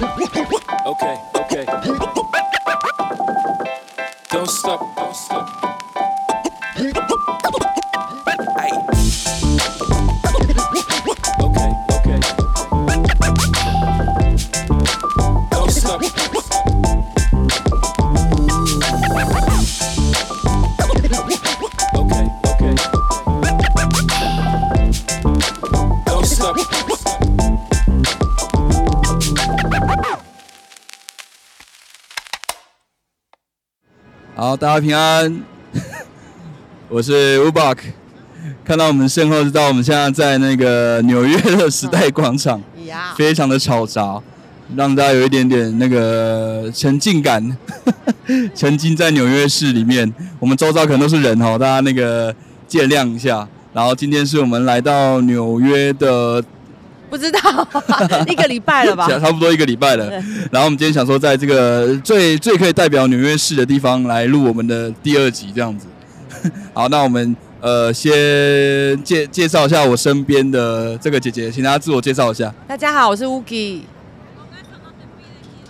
Okay, okay. Don't stop, don't stop. 好，大家平安，我是 Ubak。看到我们身后，知道我们现在在那个纽约的时代广场，非常的嘈杂，让大家有一点点那个沉浸感，沉浸在纽约市里面。我们周遭可能都是人哦，大家那个见谅一下。然后今天是我们来到纽约的不知道一个礼拜了吧？差不多一个礼拜了。然后我们今天想说，在这个最最可以代表纽约市的地方来录我们的第二集，这样子。好，那我们呃先介介绍一下我身边的这个姐姐，请大家自我介绍一下。大家好，我是 Uki，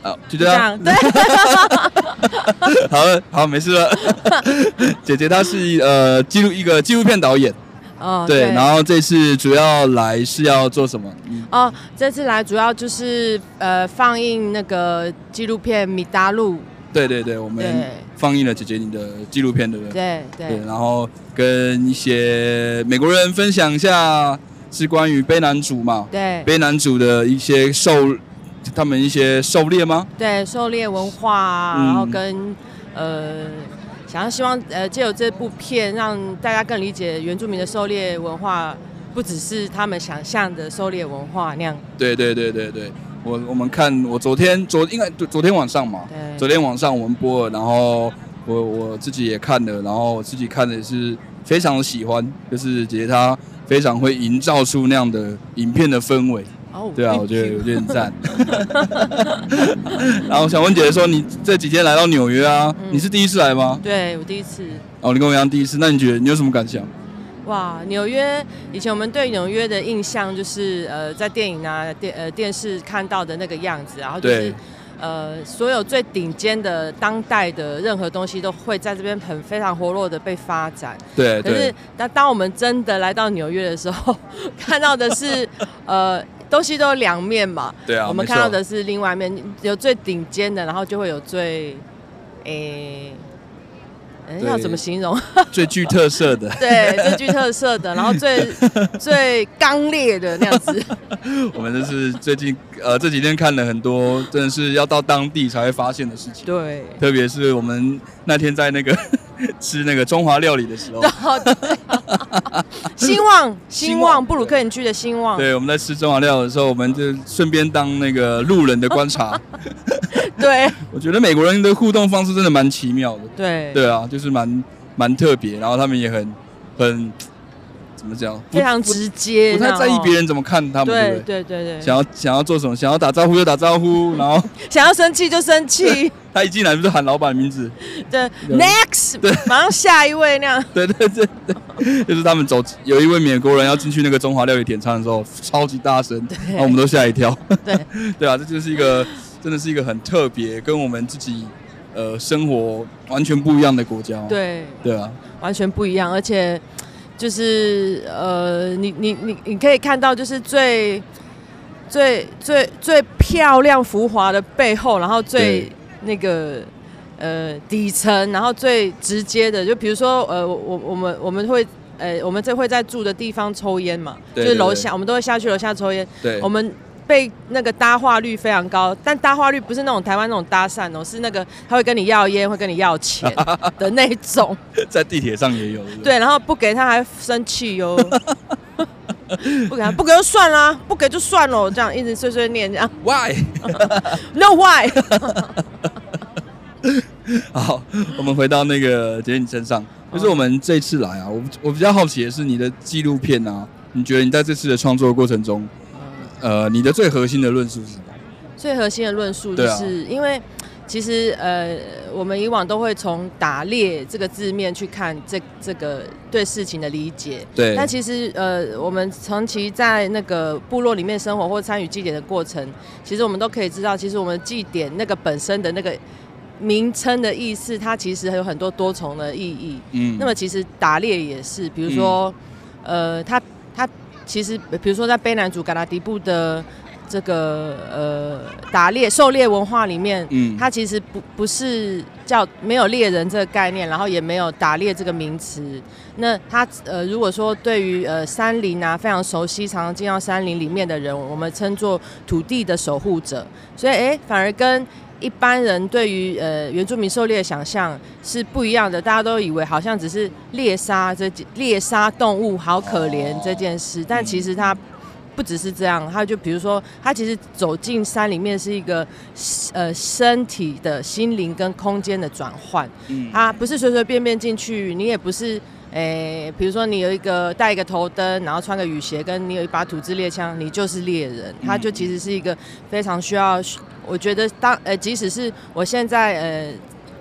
好，就这样。对，好了，好，没事了。姐姐她是呃记录一个纪录片导演，哦对，然后这次主要来是要做什么？嗯哦，这次来主要就是呃放映那个纪录片《米达路》，对对对，我们放映了姐姐你的纪录片，对不对？对对，对然后跟一些美国人分享一下是关于卑南族嘛，对卑南族的一些狩，他们一些狩猎吗？对，狩猎文化然后跟呃。想要希望呃借由这部片让大家更理解原住民的狩猎文化，不只是他们想象的狩猎文化那样。对对对对对，我我们看我昨天昨应该对昨天晚上嘛，对，昨天晚上我们播了，然后我我自己也看了，然后我自己看的也是非常的喜欢，就是姐姐她非常会营造出那样的影片的氛围。哦对啊我觉得有点赞。然后想问姐姐说，你这几天来到纽约啊，嗯你是第一次来吗？对我第一次哦，你跟我一样第一次，那你觉得你有什么感想？哇，纽约以前我们对纽约的印象就是呃，在电影啊、电呃电视看到的那个样子，然后就是呃，所有最顶尖的当代的任何东西都会在这边很非常活络的被发展。对可是对，当当我们真的来到纽约的时候，看到的是呃。东西都有两面嘛，对啊我们看到的是另外一面，有最顶尖的，然后就会有最，诶、要怎么形容？最具特色的，对，最具特色的，然后最 最刚烈的那样子。我们这是最近呃这几天看了很多，真的是要到当地才会发现的事情。对，特别是我们那天在那个 吃那个中华料理的时候，兴旺兴旺，布鲁克林区的兴旺，对，我们在吃中华料理的时候，我们就顺便当那个路人的观察。对。我觉得美国人的互动方式真的蛮奇妙的。对。对啊，就是蛮蛮特别，然后他们也很很怎么讲，非常直接，不太在意别人。怎么看他们，对对不对？对对对，想要想要做什么，想要打招呼就打招呼，然后想要生气就生气，他一进来就喊老板名字，对对，next，马上下一位那样。对对对对，就是他们走，有一位美国人要进去那个中华料理点餐的时候，超级大声，然后我们都吓一跳。对对啊，这就是一个真的是一个很特别，跟我们自己呃生活完全不一样的国家。对，对啊，完全不一样，而且就是呃，你你你你可以看到，就是最最最最漂亮浮华的背后，然后最那个呃底层，然后最直接的，就比如说呃，我我我们我们会。呃，我们这会在住的地方抽烟嘛，对对对就是楼下，我们都会下去楼下抽烟。对，我们被那个搭话率非常高，但搭话率不是那种台湾那种搭讪哦，是那个他会跟你要烟，会跟你要钱的那种。在地铁上也有。对然后不给他还生气哟，不给他不给就算啦，不给就算了，这样一直碎碎念这样，Why？，No why？好，我们回到那个杰你身上，就是我们这次来啊，我我比较好奇的是你的纪录片啊，你觉得你在这次的创作过程中，呃，你的最核心的论述是什么？最核心的论述就是因为。其实呃，我们以往都会从打猎这个字面去看这这个对事情的理解。对，但其实呃，我们长期在那个部落里面生活或参与祭典的过程，其实我们都可以知道，其实我们祭典那个本身的那个名称的意思，它其实有很多多重的意义。嗯那么其实打猎也是，比如说，呃，它它其实比如说在卑南族嘎拉迪布的这个呃打猎狩猎文化里面，嗯它其实不不是叫没有猎人这个概念，然后也没有打猎这个名词。那他呃，如果说对于呃山林啊非常熟悉，常常进到山林里面的人，我们称作土地的守护者。所以哎，反而跟一般人对于呃原住民狩猎的想象是不一样的。大家都以为好像只是猎杀这件猎杀动物好可怜这件事，但其实它。不只是这样，它就比如说，它其实走进山里面是一个呃身体的、心灵跟空间的转换。嗯它不是随随便便进去，你也不是，诶、比如说你有一个戴一个头灯，然后穿个雨鞋，跟你有一把土制猎枪，你就是猎人。他就其实是一个非常需要，我觉得当呃，即使是我现在呃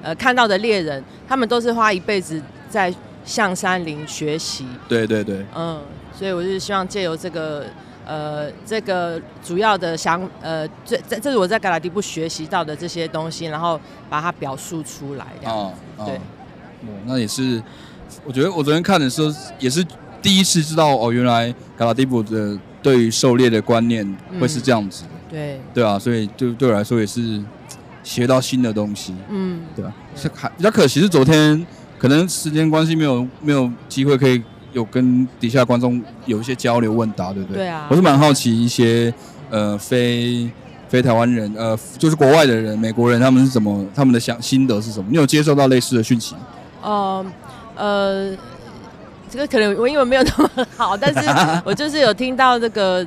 呃看到的猎人，他们都是花一辈子在向山林学习。对对对，嗯，所以我就是希望借由这个。呃，这个主要的想，呃，这这这是我在嘎拉迪布学习到的这些东西，然后把它表述出来，这样。哦，哦对，哦，那也是，我觉得我昨天看的时候也是第一次知道哦，原来卡拉迪布的对于狩猎的观念会是这样子的，对，对啊，所以对对我来说也是学到新的东西，嗯，对啊，是还比较可惜是昨天可能时间关系没有没有机会可以有跟底下观众有一些交流问答，对不对？对啊。我是蛮好奇一些呃非非台湾人呃就是国外的人美国人他们是怎么他们的想心得是什么？你有接受到类似的讯息吗？呃呃，这个可能我英文没有那么好，但是 我就是有听到这个。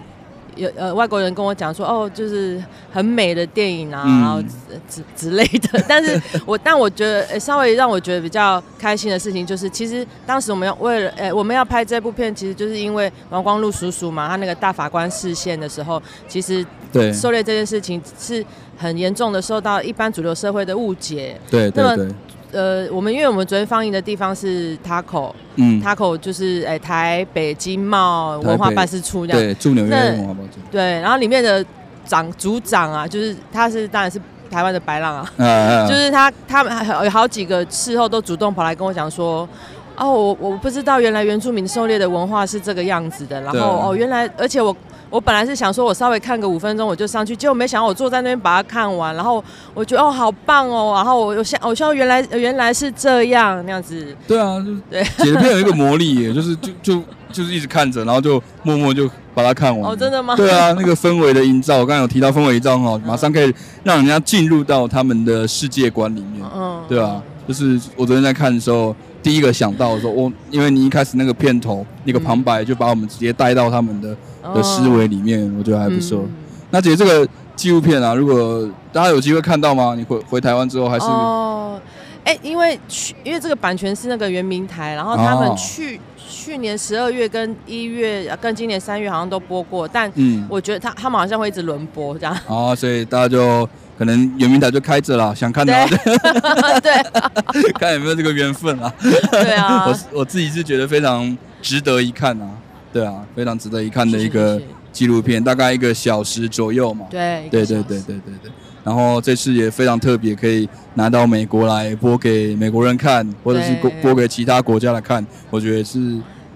有呃，外国人跟我讲说，哦，就是很美的电影啊，嗯然后之之之类的。但是我 但我觉得、呃稍微让我觉得比较开心的事情，就是其实当时我们要为了，呃，我们要拍这部片，其实就是因为王光禄叔叔嘛，他那个大法官视线的时候，其实对狩猎这件事情是很严重的受到一般主流社会的误解。那么对对对，呃，我们因为我们昨天放映的地方是 Taco，Taco、嗯，Taco 就是哎、台北经贸文化办事处这样，对，驻纽约那文化办事处，对，然后里面的长组长啊，就是他是当然是台湾的白浪啊，就是他他们还有好几个事后都主动跑来跟我讲说。哦，我我不知道原来原住民狩猎的文化是这个样子的，然后哦，原来而且我我本来是想说我稍微看个五分钟我就上去，结果没想到我坐在那边把它看完，然后我觉得哦好棒哦，然后我我想我希望原来原来是这样那样子，对啊，就是对解的片有一个魔力耶，就是就就就是一直看着，然后就默默就把它看完。哦真的吗对啊，那个氛围的营造，我刚刚有提到氛围营造很好，马上可以让人家进入到他们的世界观里面。嗯，对啊，就是我昨天在看的时候，第一个想到的时候，我因为你一开始那个片头那个旁白就把我们直接带到他们的哦的思维里面，我觉得还不错。嗯。那姐这个纪录片啊，如果大家有机会看到吗？你回回台湾之后还是？哦，哎、因为去因为这个版权是那个圆明台，然后他哦们去、去年十二月跟一月呃跟今年三月好像都播过，但嗯。我觉得他他们好像会一直轮播这样。哦，所以大家就可能圆明台就开着了，想看的 对。看有没有这个缘分啊。对啊，我我自己是觉得非常值得一看啊，对啊，非常值得一看的一个纪录片，大概一个小时左右嘛。对对对对对对对。然后这次也非常特别，可以拿到美国来播给美国人看，或者是播播给其他国家来看，我觉得是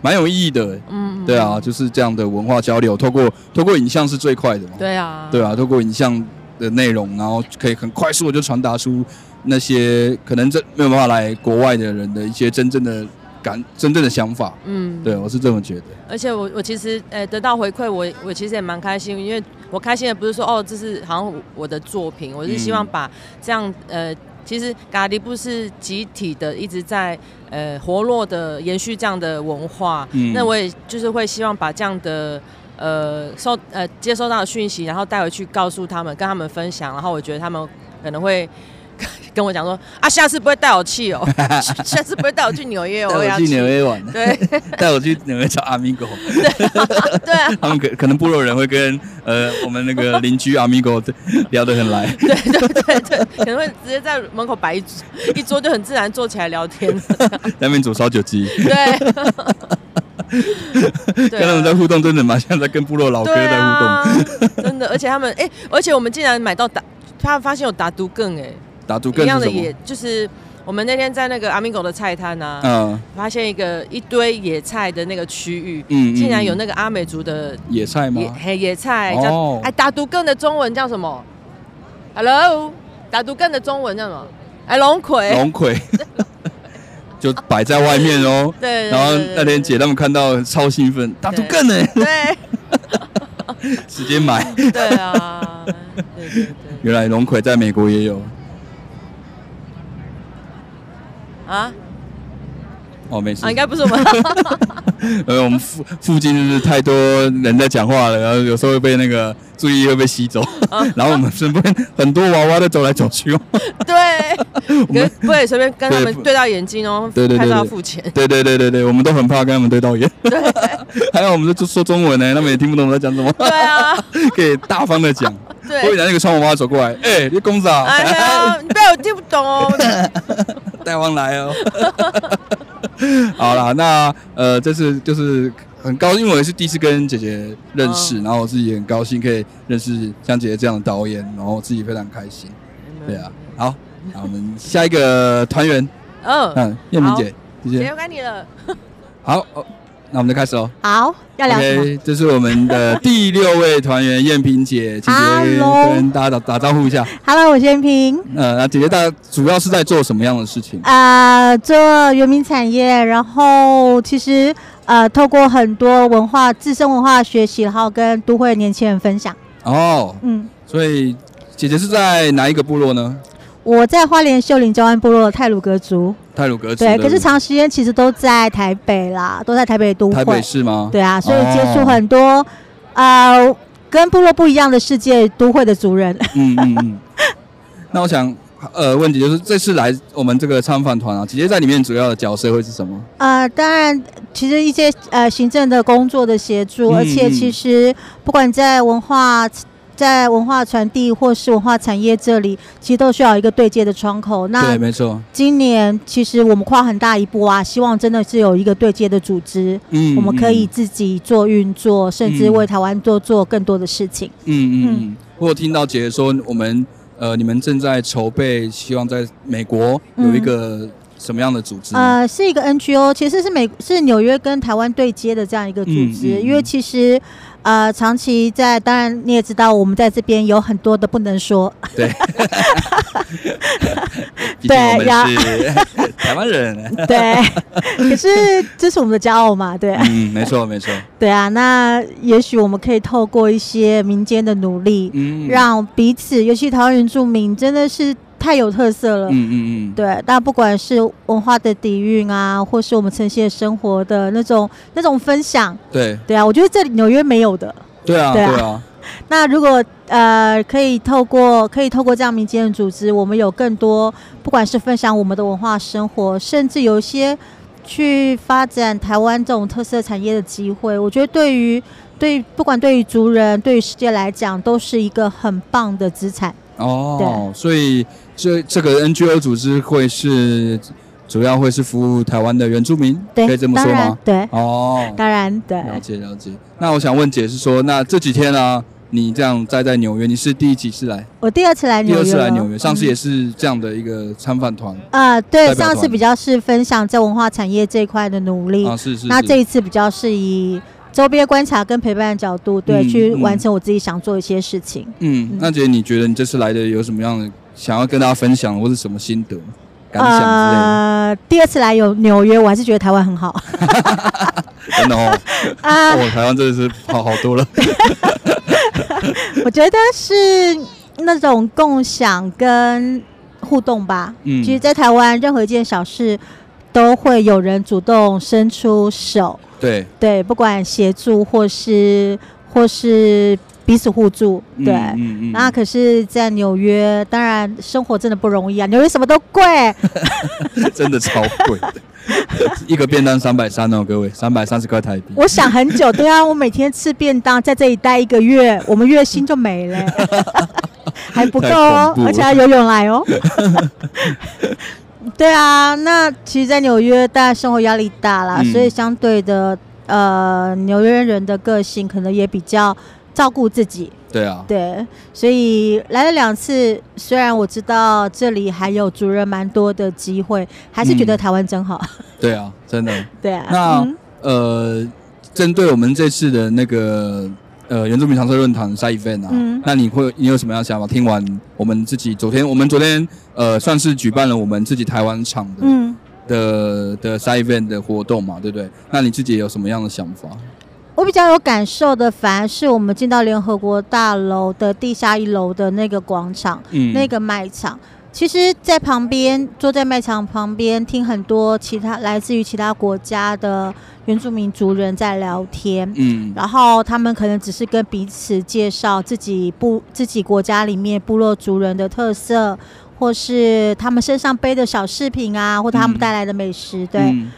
蛮有意义的。嗯对啊，就是这样的文化交流，透过透过影像是最快的嘛。对啊，对啊，透过影像的内容，然后可以很快速的就传达出那些可能这没有办法来国外的人的一些真正的感、真正的想法。嗯，对，我是这么觉得。而且我我其实呃得到回馈，我我其实也蛮开心，因为我开心的不是说哦这是好像我的作品，我是希望嗯把这样呃。其实咖喱布是集体的，一直在呃活络的延续这样的文化。嗯那我也就是会希望把这样的呃收呃接收到的讯息，然后带回去告诉他们，跟他们分享，然后我觉得他们可能会跟我讲说啊，下次不会带我去哦，下次不会带我去纽约，带我要去。纽。约玩，对。带我去纽约找阿米狗。对啊，他们可可能部落人会跟呃我们那个邻居阿米狗聊得很来。对对对对，可能会直接在门口摆一桌一桌，就很自然坐起来聊天。在那边煮烧酒鸡，对，跟他们在互动，真的蛮像在跟部落老哥在互动。啊，真的，而且他们哎、而且我们竟然买到打，他们发现有打毒更哎、打赌更一样的，野？就是我们那天在那个阿明狗的菜摊啊，嗯发现一个一堆野菜的那个区域，嗯，竟然有那那个阿美族的野菜吗野？嘿野菜叫哦哎打毒更的中文叫什么？Hello，打毒更的中文叫什么？哎龙葵，龙葵，就摆在外面哦。对，对然后那天姐他们看到超兴奋，打竹更呢，对 直接买。对啊，对对对 原来龙葵在美国也有啊哦，没事啊，应。该不是我们，呃，我们附附近就是太多人在讲话了，然后有时候会被那个注意力会被吸走，然后我们身边很多娃娃在走来走去哦。对，我们不可以随便跟他们对到眼睛哦，对对对要对付钱。对对对对对，我们都很怕跟他们对到眼。对还有我们在说中文呢，他们也听不懂我们在讲什么，对啊，可以大方的讲。对或者那个川娃娃走过来，哎、你公子啊，哎呀，你不要我听不懂哦。大王来哦。好了，那呃，这次就是很高兴，因为我也是第一次跟姐姐认识，然后我自己也很高兴可以认识像姐姐这样的导演，然后自己非常开心。对啊，好，那我们下一个团员，嗯，嗯，燕明姐，姐姐，姐交给你了。好，那我们就开始喽。好，要聊什么 OK，这是我们的第六位团员燕萍姐，姐姐 Hello 跟大家打打招呼一下。？Hello，我是燕平。呃，那姐姐大主要是在做什么样的事情？呃，做原民产业，然后其实呃，透过很多文化自身文化学习，然后跟都会年轻人分享。哦，嗯，所以姐姐是在哪一个部落呢？我在花莲秀林交安部落的泰鲁格族，泰鲁格族对，可是长时间其实都在台北啦，都在台北都台北会，市吗？对啊，所以接触哦很多呃跟部落不一样的世界都会的族人。嗯嗯嗯。那我想呃问题就是这次来我们这个参访团啊，姐姐在里面主要的角色会是什么？呃，当然，其实一些呃行政的工作的协助，嗯而且其实不管在文化。在文化传递或是文化产业这里，其实都需要一个对接的窗口。那对，没错。今年其实我们跨很大一步啊，希望真的是有一个对接的组织，嗯我们可以自己做运作，甚至嗯为台湾多做更多的事情。嗯嗯嗯。我有听到姐姐说，我们呃你们正在筹备，希望在美国有一个什么样的组织？呃，是一个 NGO，其实是美是纽约跟台湾对接的这样一个组织，嗯嗯嗯因为其实。呃，长期在，当然你也知道，我们在这边有很多的不能说，对，对呀 台湾人。对，可是这是我们的骄傲嘛，对，嗯，没错没错。对啊，那也许我们可以透过一些民间的努力，嗯，让彼此，尤其台湾原住民，真的是太有特色了。嗯嗯嗯，对，那不管是文化的底蕴啊，或是我们呈现生活的那种那种分享，对对啊，我觉得这里纽约没有的。对啊对啊对啊，那如果呃可以透过可以透过这样民间的组织，我们有更多不管是分享我们的文化生活，甚至有一些去发展台湾这种特色产业的机会，我觉得对于对不管对于族人，对于世界来讲，都是一个很棒的资产。哦，所以这这个 NGO 组织会是主要会是服务台湾的原住民，对，可以这么说吗？对，哦，当然对。了解了解。那我想问姐是说，那这几天呢、你这样待在纽约，你是第几次来？我第二次来纽约第二，次来纽约，上次嗯也是这样的一个参访团、啊、对，上次比较是分享在文化产业这一块的努力，啊，是是。是那这一次比较是以周边观察跟陪伴的角度，对，嗯去嗯完成我自己想做一些事情。嗯，那姐你觉得你这次来的有什么样的想要跟大家分享，或是什么心得、感想之类的？呃，第二次来有纽约，我还是觉得台湾很好 真的哦，啊、哦，台湾真的是好好多了。我觉得是那种共享跟互动吧。嗯其实，在台湾任何一件小事。都会有人主动伸出手，对，对，不管协助或是或是彼此互助，对。嗯嗯那可是，在纽约，当然生活真的不容易啊！纽约什么都贵，真的超贵的，一个便当三百三哦，各位，三百三十块台币。我想很久，对啊，我每天吃便当，在这里待一个月，我们月薪就没了，还不够哦而且要游泳来哦。对啊，那其实，在纽约，大家生活压力大啦，嗯。所以相对的，呃，纽约人的个性可能也比较照顾自己，对啊，对，所以来了两次，虽然我知道这里还有主人蛮多的机会，还是觉得嗯。台湾真好。对啊，真的。对啊，那嗯。呃，针对我们这次的那个呃原住民常设论坛 side event 啊，嗯那你会你有什么样的想法？听完我们自己昨天，我们昨天呃算是举办了我们自己台湾场的、嗯，的的 side event 的活动嘛，对不对？那你自己有什么样的想法？我比较有感受的，反而是我们进到联合国大楼的地下一楼的那个广场，嗯，那个卖场。其实，在旁边坐在卖场旁边，听很多其他来自于其他国家的原住民族人在聊天。嗯然后他们可能只是跟彼此介绍自己部自己国家里面部落族人的特色，或是他们身上背的小饰品啊，或者他们嗯带来的美食。对，嗯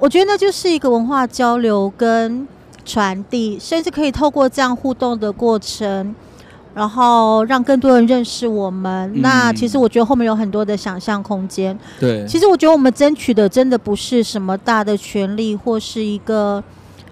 我觉得那就是一个文化交流跟传递，甚至可以透过这样互动的过程，然后让更多人认识我们。嗯那其实我觉得后面有很多的想象空间。对，其实我觉得我们争取的真的不是什么大的权利，或是一个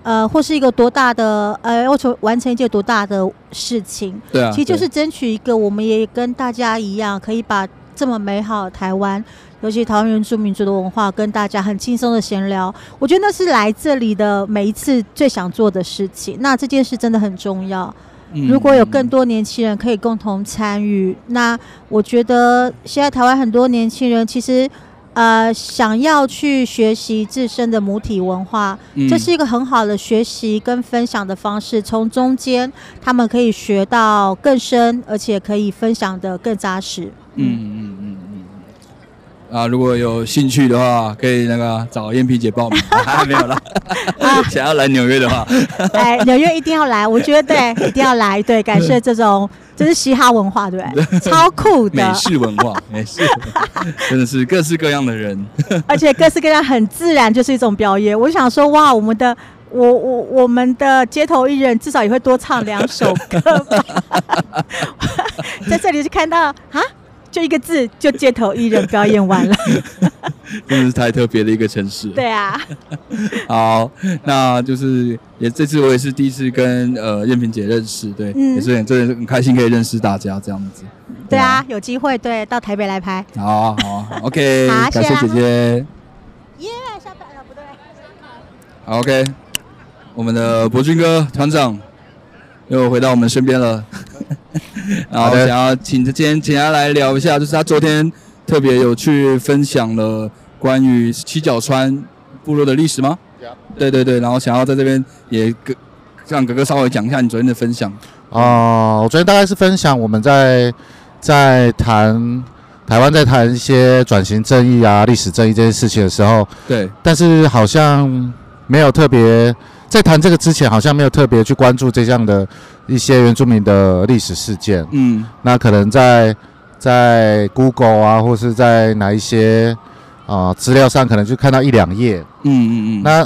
呃，或是一个多大的呃，要求完成一件多大的事情。对啊，其实就是争取一个，我们也跟大家一样，可以把这么美好的台湾，尤其台湾原住民族的文化，跟大家很轻松的闲聊。我觉得那是来这里的每一次最想做的事情。那这件事真的很重要。嗯如果有更多年轻人可以共同参与，那我觉得现在台湾很多年轻人其实。呃，想要去学习自身的母体文化，嗯这是一个很好的学习跟分享的方式。从中间，他们可以学到更深，而且可以分享的更扎实。嗯。啊，如果有兴趣的话，可以那个找燕皮姐报名，啊、没有啦。想要来纽约的话，哎，纽约一定要来，我觉得对，一定要来，对，感谢这种，这是嘻哈文化，对不对？超酷的美，式文化，美式，真的是各式各样的人。而且各式各样，很自然，就是一种表演。我想说，哇，我们的。我我我们的街头艺人至少也会多唱两首歌吧，在这里就看到啊，就一个字，就街头艺人表演完了。真的是太特别的一个城市。对啊，好，那就是也这次我也是第一次跟呃燕萍姐认识，对，嗯也是很真的是很开心可以认识大家这样子。对啊，有机会对到台北来拍。好啊，好，OK，感谢姐姐。耶，下班了，不对。好，OK，我们的博君哥团长又回到我们身边了，然后想要请今天请他来聊一下，就是他昨天特别有去分享了关于七角川部落的历史吗？对对对，然后想要在这边也跟让哥哥稍微讲一下你昨天的分享。哦、我昨天大概是分享我们在在谈台湾在谈一些转型正义啊、历史正义这些事情的时候，对，但是好像没有特别在谈这个之前，好像没有特别去关注这样的一些原住民的历史事件。嗯。那可能在在 Google 啊，或是在哪一些啊、资料上，可能就看到一两页，嗯嗯嗯，那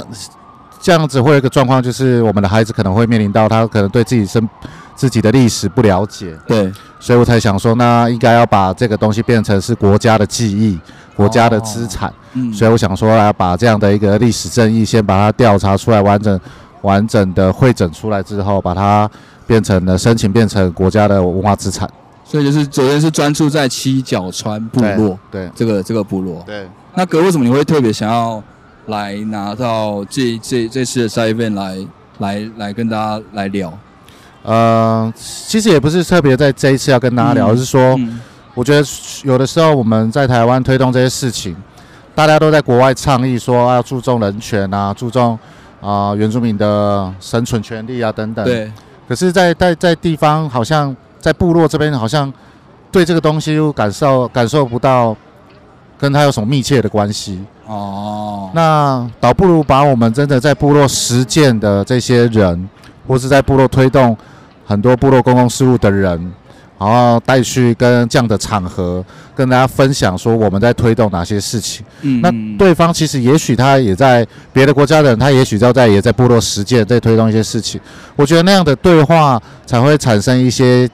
这样子会有一个状况，就是我们的孩子可能会面临到他可能对自己身自己的历史不了解，对，所以我才想说，那应该要把这个东西变成是国家的记忆、国家的资产。嗯，所以我想说，来把这样的一个历史正义先把它调查出来，完整完整的会诊出来之后，把它变成了申请变成国家的文化资产。所以就是昨天是专注在七角川部落对这个这个部落。对。那哥为什么你会特别想要来拿到这这这次的 side event 来来来跟大家来聊？呃，其实也不是特别在这一次要跟大家聊，嗯而是说，嗯我觉得有的时候我们在台湾推动这些事情，大家都在国外倡议说要注重人权啊，注重啊、原住民的生存权利啊等等。。对，可是在，在在地方，好像在部落这边，好像对这个东西又感受感受不到跟他有什么密切的关系。哦，那倒不如把我们真的在部落实践的这些人，或是在部落推动很多部落公共事务的人，然后带去跟这样的场合跟大家分享说我们在推动哪些事情。嗯那对方其实也许他也在别的国家的人，他也许要在也在部落实践，在推动一些事情。我觉得那样的对话才会产生一些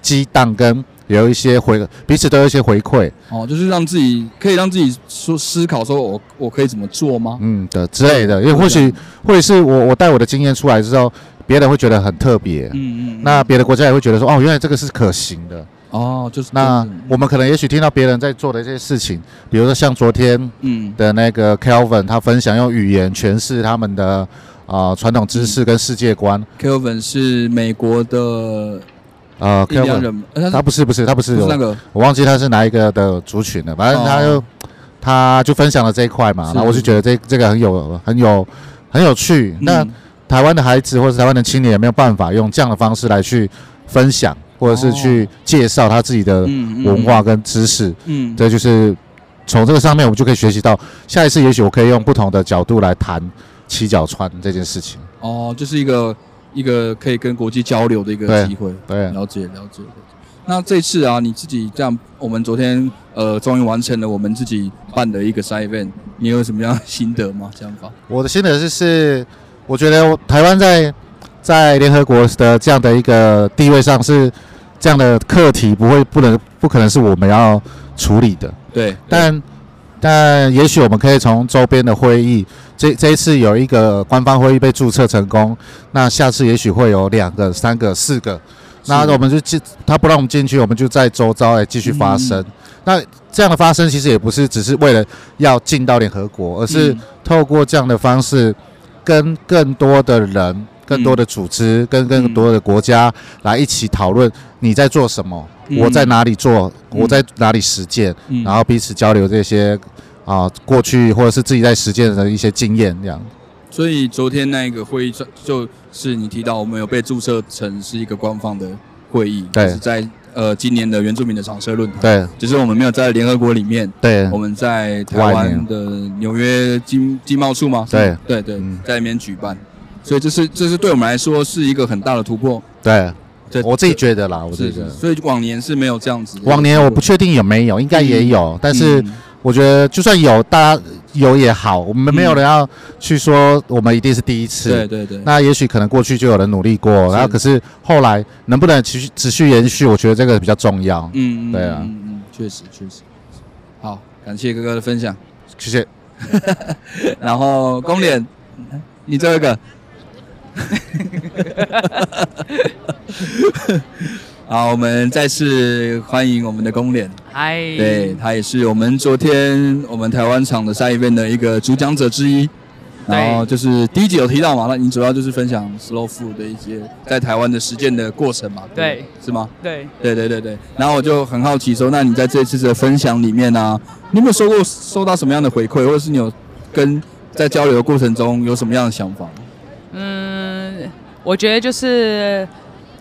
激荡，跟有一些回彼此都有一些回馈，哦，就是让自己可以让自己说思考，说我我可以怎么做吗？嗯的之类的。因为或许或者是我我带我的经验出来之后，别人会觉得很特别，嗯嗯，那别的国家也会觉得说哦，原来这个是可行的。哦，就是那我们可能也许听到别人在做的一些事情，比如说像昨天嗯。的那个 Kelvin，他分享用语言诠释他们的啊传统知识跟世界观。，Kelvin 是美国的呃，Kelvin，他不是不是他不是那个。我忘记他是哪一个的族群了，反正他就、哦他就分享了这一块嘛，是然后我就觉得这这个很有很有很有趣。那嗯台湾的孩子或者台湾的青年有没有办法用这样的方式来去分享，或者是去介绍他自己的嗯文化，跟知识？嗯，这就是从这个上面我们就可以学习到，下一次也许我可以用不同的角度来谈七角川这件事情。哦，就是一个一个可以跟国际交流的一个对机会。对，了解了解。那这次啊，你自己这样，我们昨天呃终于完成了我们自己办的一个 side event，你有什么样的心得吗？这样法？我的心得就是，我觉得台湾在在联合国的这样的一个地位上是这样的课题不会不能不可能是我们要处理的，对，但但也许我们可以从周边的会议，这这一次有一个官方会议被注册成功，那下次也许会有两个、三个、四个，那我们就进，他不让我们进去，我们就在周遭来继续发生。嗯。那这样的发生其实也不是只是为了要进到联合国，而是嗯。透过这样的方式，跟更多的人、更多的组织、跟更多的国家来一起讨论你在做什么，嗯。我在哪里做，嗯。我在哪里实践，嗯。然后彼此交流这些啊过去或者是自己在实践的一些经验，这样。所以昨天那个会议就就是你提到我们有被注册成是一个官方的会议，对。是在呃今年的原住民的长社论坛，对只是我们没有在联合国里面，对我们在台湾的纽约经经贸处吗？对对对嗯，在里面举办，所以这是这是对我们来说是一个很大的突破。对，这我自己觉得啦，我自是己觉得。所以往年是没有这样子。往年我不确定有没有，应该也有，但是嗯我觉得就算有，大家有也好，我们没有人要去说我们一定是第一次。对对对，那也许可能过去就有人努力过，然后可是后来能不能持续持续延续，我觉得这个比较重要。嗯，嗯对啊嗯嗯，确实确实。好，感谢哥哥的分享。谢谢。然后公脸，你最后一个。好，我们再次欢迎我们的公脸，嗨，对他也是我们昨天我们台湾场的赛 event 的一个主讲者之一。对然后就是第一集有提到嘛，那你主要就是分享 slow food 的一些在台湾的实践的过程嘛，对，是吗？对，对对对对。然后我就很好奇说，那你在这次的分享里面呢、你有没有收过收到什么样的回馈，或者是你有跟在交流的过程中有什么样的想法？嗯，我觉得就是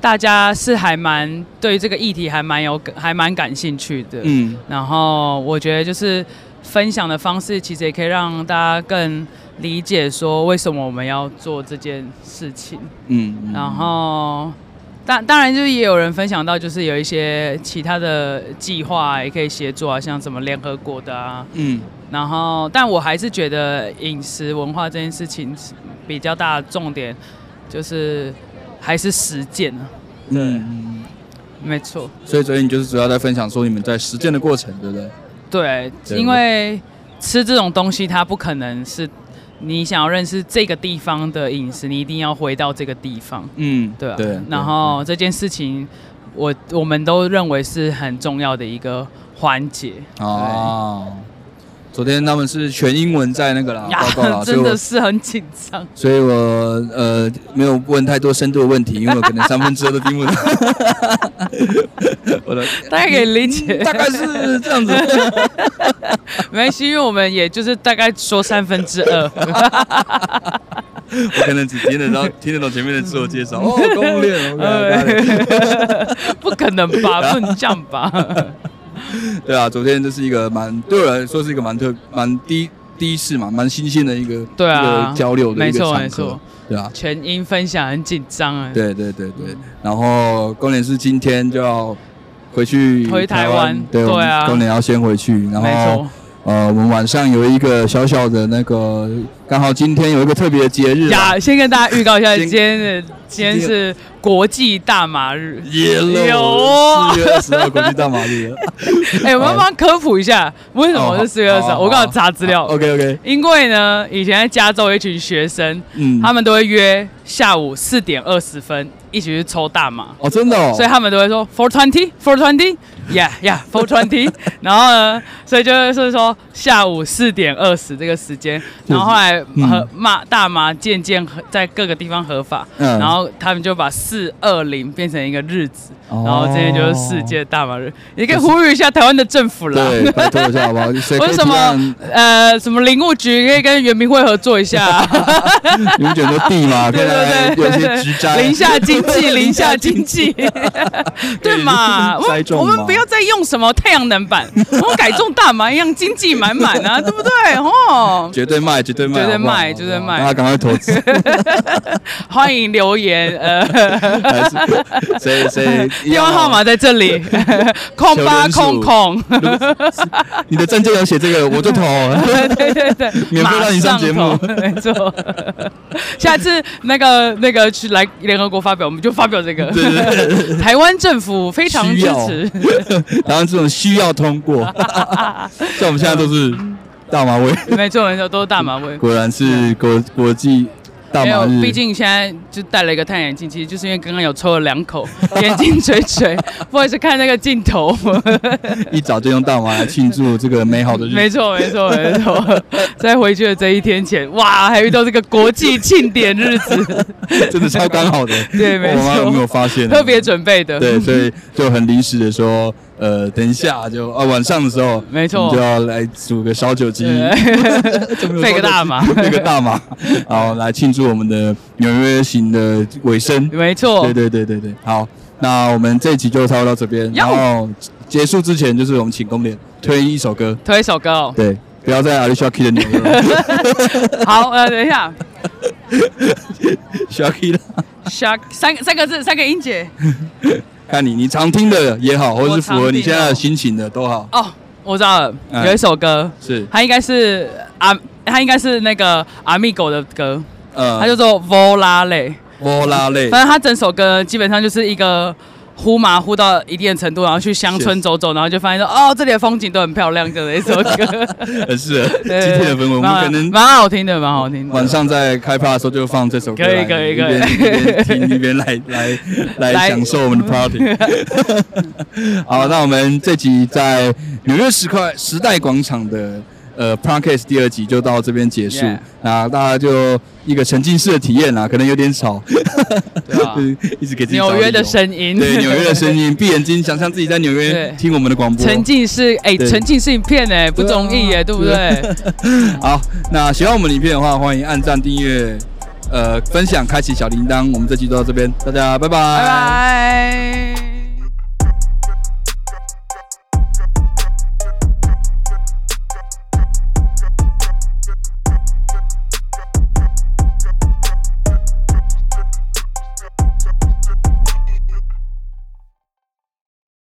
大家是还蛮对于这个议题还蛮有还蛮感兴趣的，嗯然后我觉得就是分享的方式，其实也可以让大家更理解说为什么我们要做这件事情。嗯，嗯然后当当然就是也有人分享到，就是有一些其他的计划也可以协作啊，像什么联合国的啊。嗯然后，但我还是觉得饮食文化这件事情比较大的重点就是还是实践啊。对，嗯，没错。所以昨天你就是主要在分享说你们在实践的过程，对不对？对，对因为吃这种东西，它不可能是你想要认识这个地方的饮食，你一定要回到这个地方，嗯，对啊。对。然后这件事情，我我们都认为是很重要的一个环节。哦，昨天他们是全英文在那个啦呀报告啦，所以真的是很紧张。所以我呃没有问太多深度的问题，因为我可能 三分之二都听不懂。我的大概可以理解，大概是这样子。没关系，因为我们也就是大概说三分之二。我可能只听得到听得懂前面的自我介绍。哦，公务练，OK，不可能吧？不能这样吧？对啊，昨天这是一个蛮对我来说是一个蛮特蛮第一第一次嘛，蛮新鲜的一个对啊一个交流的没一个场合对啊，全英分享很紧张啊。对对对对。然后公联是今天就要回去回台湾对对啊公联要先回去，然没后错。呃，我们晚上有一个小小的那个，刚好今天有一个特别的节日啊，呀，先跟大家预告一下，今天的今天是国际大麻日。耶有喽，四月二十号国际大麻日了，哎、我们要帮科普一下，为什么是四月二十号？我刚好查资料。OK OK，因为呢，以前在加州有一群学生，嗯，他们都会约下午四点二十分一起去抽大麻，哦，真的哦，所以他们都会说 four twenty four twenty yeah yeah four twenty，然后呢，所以就是说下午四点二十这个时间，然后后来嗯合麻大麻渐渐在各个地方合法，嗯然后他们就把四二零变成一个日子，哦然后今天就是世界大麻日，你可以呼吁一下台湾的政府啦。对，拜托一下好不好？谁可以或者什么呃什么林务局可以跟圆明会合作一下、啊，你们卷的地嘛，可以对对对些植栽，零下经济，零下经济，对嘛？我们不要再用什么太阳能板，我们改种大麻一样，经济满满啊，对不对？哦，绝对卖，绝对卖，绝对卖绝对卖。大家赶快投资，欢迎留言，呃，谁谁 电话号码在这里，空八空空，你的证件有写这个，我就投，对对对对，免费让你上节目。没错。下次那个那个去来联合国发表，我们就发表这个。对对对。台湾政府非常支持，然后这种需要通过，像我们现在都是大麻味，没错没错，都是大马威。果然是国国际大没有，麻日，毕竟现在就戴了一个太阳眼镜，其实就是因为刚刚有抽了两口，眼睛垂垂，不好意思看那个镜头。一早就用大麻来庆祝这个美好的日子，没错没错没错，在回去的这一天前，哇，还遇到这个国际庆典日子，真的超刚好的。对，没我妈有没有，发现？特别准备的，对，所以就很临时的说，呃，等一下就啊晚上的时候，没错我们就要来煮个烧酒鸡，对配配个大麻配个大麻，然后来庆祝我们的纽约行的尾声。没错对，对对对对，好，那我们这一集就差不多到这边，然后结束之前就是我们请公联推一首歌，推一首歌哦。对，不要再 Alicia Keys 的纽约了好，呃，等一下 s h a k i 的，，shark 三三个字，三个音节。看你你常听的也好，或者是符合你现在的心情的都好，哦，我知道了，哎。有一首歌，是，它应该是阿，它应该是那个阿密狗的歌，呃，它叫做 Volare。波拉类，反正它整首歌基本上就是一个呼麻呼到一定的程度，然后去乡村走走，然后就发现说，哦，这里的风景都很漂亮的一首歌，很适合今天的氛围，我们可能蛮好听的，蛮好听的。晚上在开趴的时候就放这首歌可以，可以可以一边听一边来来来来享受我们的 party。好，那我们这集在纽约时块时代广场的呃 podcast 第二集就到这边结束。那大家就一个沉浸式的体验啦，可能有点吵，对啊。就是一直给自己纽约的声音，对纽约的声音，闭眼睛想象自己在纽约 对。听我们的广播。沉浸式，哎，对。沉浸式影片哎，不容易耶，对不对？好，那喜欢我们的影片的话，欢迎按赞、订阅、呃分享、开启小铃铛。我们这期就到这边，大家拜拜，拜拜。